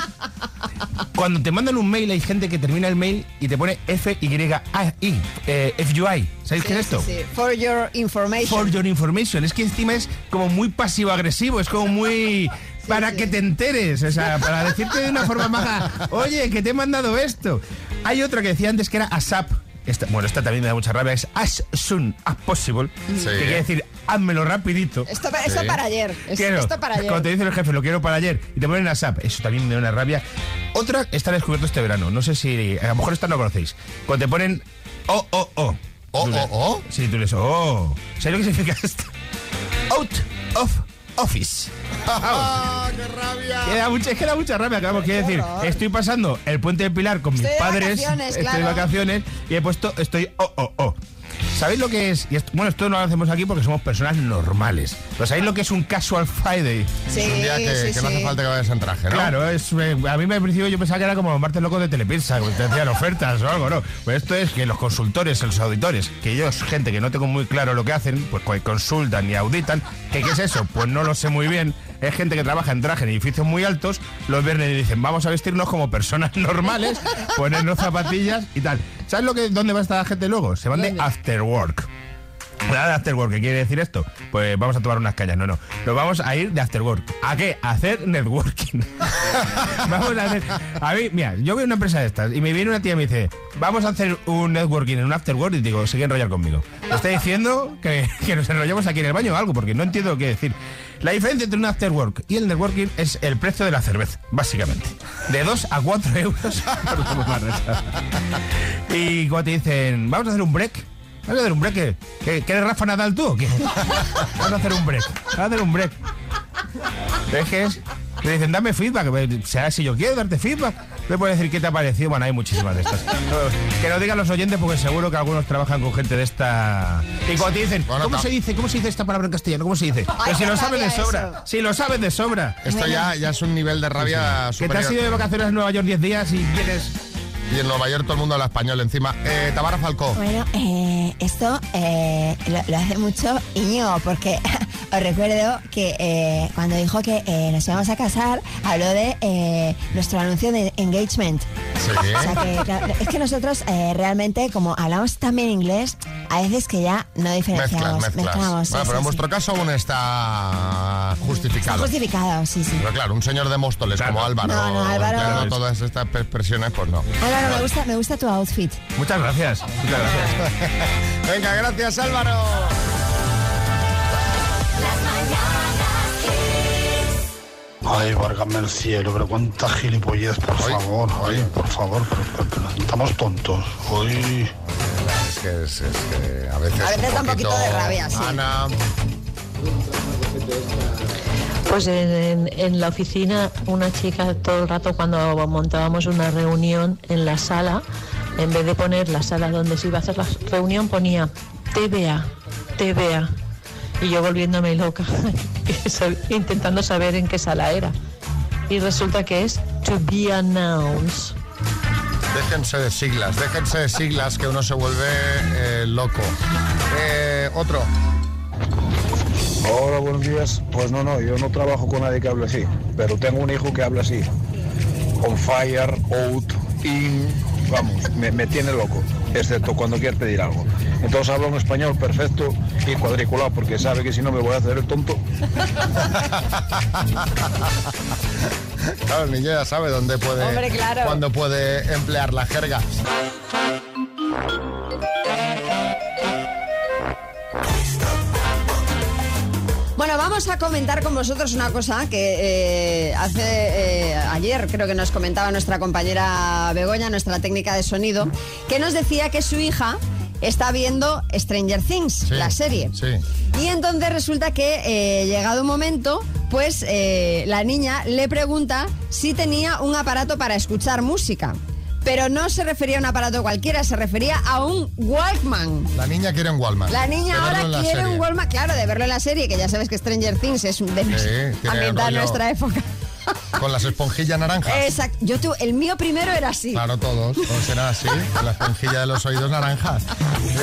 Cuando te mandan un mail hay gente que termina el mail y te pone F-Y-A-I. eh, FUI. ¿Sabéis qué es esto? Sí, sí. For your information. For your information. Es que encima es como muy pasivo-agresivo, es como muy... Para que te enteres, o sea, para decirte de una forma maja, oye, que te he mandado esto. Hay otra que decía antes que era ASAP. Esta- bueno, esta también me da mucha rabia, es as soon as possible. Que quiere decir, házmelo rapidito. Esto, esto Sí. para ayer. Es- Quiero. Esto para ayer. Cuando te dice el jefe, lo quiero para ayer, y te ponen ASAP, eso también me da una rabia. Otra está descubierto este verano, no sé si, a lo mejor esta no conocéis. Cuando te ponen O, O, O. ¿O, o, o? Sí, tú lees O. ¿Sabes lo que significa esto? Out of office. ¡Ah, qué rabia! Que da mucha, es que da mucha rabia, claro, quiere decir, estoy pasando el puente de Pilar con mis Estoy de padres, vacaciones, estoy de claro. vacaciones y he puesto estoy oh, oh, oh. ¿Sabéis lo que es? Y esto- bueno, esto no lo hacemos aquí porque somos personas normales. ¿Pero sabéis lo que es un casual Friday? Sí, Es un día que, sí, que no hace sí. falta que vayas en traje, ¿no? Claro, es, eh, a mí me- al principio yo pensaba que era como los martes locos de Telepizza, que te hacían ofertas o algo, ¿no? Pues esto es que los consultores, los auditores, que ellos, gente que no tengo muy claro lo que hacen, pues consultan y auditan, ¿que ¿qué es eso? Pues no lo sé muy bien. Es gente que trabaja en traje en edificios muy altos, los viernes y dicen, vamos a vestirnos como personas normales, ponernos zapatillas y tal. ¿Sabes lo que, dónde va esta gente luego? Se van de after work. Nada de after work, ¿qué quiere decir esto? Pues vamos a tomar unas calles, no, no. Nos vamos a ir de after work. ¿A qué? A hacer networking. vamos a hacer. A mí, mira, yo a una empresa de estas y me viene una tía y me dice, vamos a hacer un networking en un after work y digo, sigue enrollar conmigo. Me está diciendo que, que nos enrollamos aquí en el baño o algo, porque no entiendo qué decir. La diferencia entre un after work y el networking es el precio de la cerveza, básicamente. De 2 a 4 euros. y cuando te dicen, vamos a hacer un break. ¿Vamos a hacer un break? ¿Qué, ¿Qué, qué eres Rafa Nadal tú qué? A hacer un break. Vamos a hacer un break. Pero es que es Me dicen, dame feedback. Sea, si yo quiero darte feedback, me puedes decir qué te ha parecido. Bueno, hay muchísimas de estas. que lo digan los oyentes porque seguro que algunos trabajan con gente de esta. Y cuando te dicen, Bueno, ¿cómo se dice? ¿Cómo se dice esta palabra en castellano? ¿Cómo se dice? Pero si lo saben de sobra. eso. Si lo saben de sobra. Esto ya, ya es un nivel de rabia Que te has superior. ido de vacaciones a Nueva York 10 días y vienes. Y en Nueva York todo el mundo habla español encima. Eh, Tamara Falcó. Bueno, eh, esto eh, lo, hace mucho Íñigo, porque os recuerdo que eh, cuando dijo que eh, nos íbamos a casar, habló de eh, nuestro anuncio de engagement. Sí. O sea que, claro, es que nosotros eh, realmente, como hablamos también inglés, a veces que ya no diferenciamos. Mezclas, mezclas. Mezclamos, sí, Bueno, pero sí, en sí. vuestro caso aún está Está justificado. justificado, sí, sí. Pero claro, un señor de Móstoles como Álvaro, No, no, Álvaro- empleando todas estas expresiones, pues no. Álvaro, me gusta, me gusta tu outfit. Muchas gracias. Muchas gracias. Venga, gracias Álvaro. Ay, válgame el cielo, pero cuánta gilipollez, por favor, ay, por favor, pero, pero- pero estamos tontos. Ay. Es que, es, es que a veces, A veces da un poquito de rabia, sí. Ana, Pues en, en- en la oficina una chica todo el rato cuando montábamos una reunión en la sala, en vez de poner la sala donde se iba a hacer la reunión, ponía TVA, TVA. Y yo volviéndome loca, intentando saber en qué sala era. Y resulta que es to be announced. déjense de siglas, déjense de siglas que uno se vuelve eh, loco. Eh, otro. Hola, buenos días. Pues no, no, yo no trabajo con nadie que hable así, pero tengo un hijo que habla así. On fire, out, in, vamos, me, me tiene loco, excepto cuando quiere pedir algo. Entonces habla un español perfecto y cuadriculado, porque sabe que si no me voy a hacer el tonto. Claro, el niño ya sabe dónde puede, Hombre, claro. cuándo puede emplear la jerga. Vamos a comentar con vosotros una cosa que eh, hace eh, ayer creo que nos comentaba nuestra compañera Begoña, nuestra técnica de sonido, que nos decía que su hija está viendo Stranger Things, la serie. Sí. Y entonces resulta que eh, llegado un momento, pues eh, la niña le pregunta si tenía un aparato para escuchar música. Pero no se refería a un aparato cualquiera, se refería a un Walkman. La niña quiere un Walkman. La niña De ahora la quiere serie. un Walkman, claro, de verlo en la serie, que ya sabes que Stranger Things es un de Sí, tiene ambiental rollo- nuestra época. Con las esponjillas naranjas. Exacto. Yo tu, el mío primero era así. Claro, todos. Todos eran así, con la esponjilla de los oídos naranjas.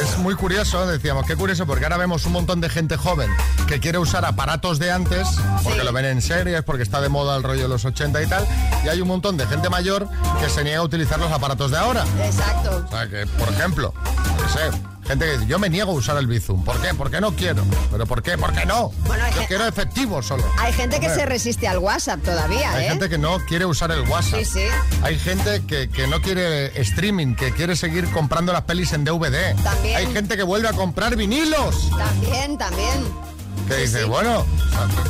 Es muy curioso, decíamos, qué curioso, porque ahora vemos un montón de gente joven que quiere usar aparatos de antes, porque lo ven en series, porque está de moda el rollo de los 80 y tal, y hay un montón de gente mayor que se niega a utilizar los aparatos de ahora. Exacto. O sea, que, por ejemplo, no sé, gente que dice, yo me niego a usar el Bizum. ¿Por qué? Porque no quiero. ¿Pero por qué? Porque no. Bueno, yo quiero efectivo solo. Hay gente que se resiste al WhatsApp todavía, Hay ¿eh? gente que no quiere usar el WhatsApp. Sí, sí. Hay gente que, que no quiere streaming, que quiere seguir comprando las pelis en DVD. También. Hay gente que vuelve a comprar vinilos. También, también. Que dice, bueno,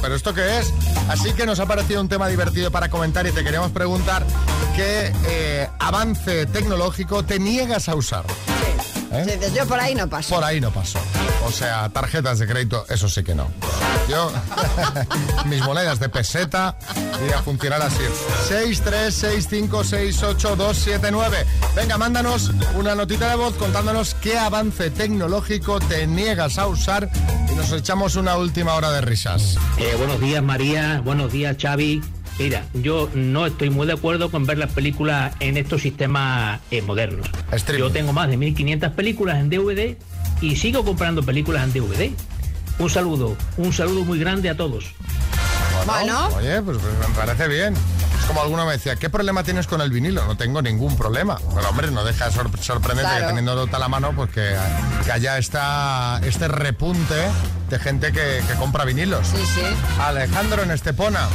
¿pero esto qué es? Así que nos ha parecido un tema divertido para comentar y te queríamos preguntar qué eh, avance tecnológico te niegas a usar. ¿Eh? Sí, yo por ahí no paso. Por ahí no pasó. O sea, tarjetas de crédito, eso sí que no. Yo, mis monedas de peseta, y a funcionar así. 636568279. Venga, mándanos una notita de voz contándonos qué avance tecnológico te niegas a usar y nos echamos una última hora de risas. Eh, buenos días María, buenos días Xavi. Mira, yo no estoy muy de acuerdo con ver las películas en estos sistemas eh, modernos. Yo tengo más de 1500 películas en DVD y sigo comprando películas en DVD. Un saludo, un saludo muy grande a todos. Bueno. Oye, pues, pues me parece bien. Es como alguno me decía, ¿qué problema tienes con el vinilo? No tengo ningún problema. Pero hombre, no deja de sor- sorprendente Claro. que teniendo a la mano, pues que, que haya esta, este repunte de gente que, que compra vinilos. Sí, sí. Alejandro en Estepona.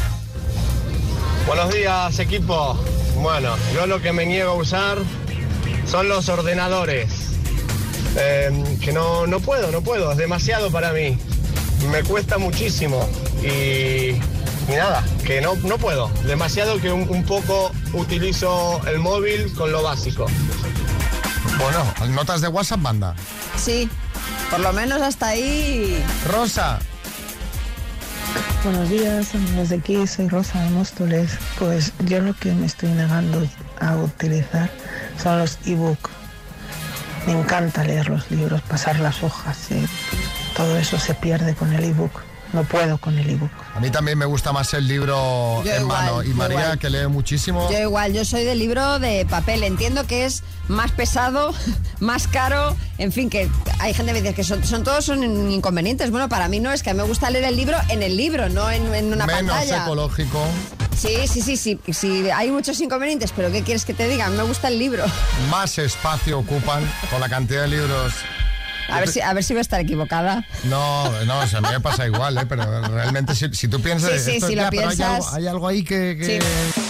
Buenos días, equipo. Bueno, yo lo que me niego a usar son los ordenadores. Eh, que no, no puedo, no puedo, es demasiado para mí. Me cuesta muchísimo. Y, y nada, que no, no puedo. Demasiado que un, un poco utilizo el móvil con lo básico. Bueno, notas de WhatsApp manda. Sí. Por lo menos hasta ahí. Rosa. Buenos días, amigos de aquí, soy Rosa de Móstoles. Pues yo lo que me estoy negando a utilizar son los ebook. Me encanta leer los libros, pasar las hojas. eh, Todo eso se pierde con el ebook. No puedo con el ebook. A mí también me gusta más el libro Yo en igual, mano. Y María, igual. que lee muchísimo. Yo igual, yo soy del libro de papel. Entiendo que es más pesado, más caro. En fin, que hay gente que dice que son, son todos son inconvenientes. Bueno, para mí no, es que a mí me gusta leer el libro en el libro, no en, en una Menos pantalla. ecológico. Sí, sí, sí, sí, sí. Hay muchos inconvenientes, pero ¿qué quieres que te diga? A mí me gusta el libro. Más espacio ocupan con la cantidad de libros. A ver si, a ver si voy a estar equivocada. No, no, o sea, a mí me pasa igual, ¿eh? pero realmente si, si tú piensas... Sí, sí, esto- si lo hay piensas- algo, hay algo ahí que... que- Sí.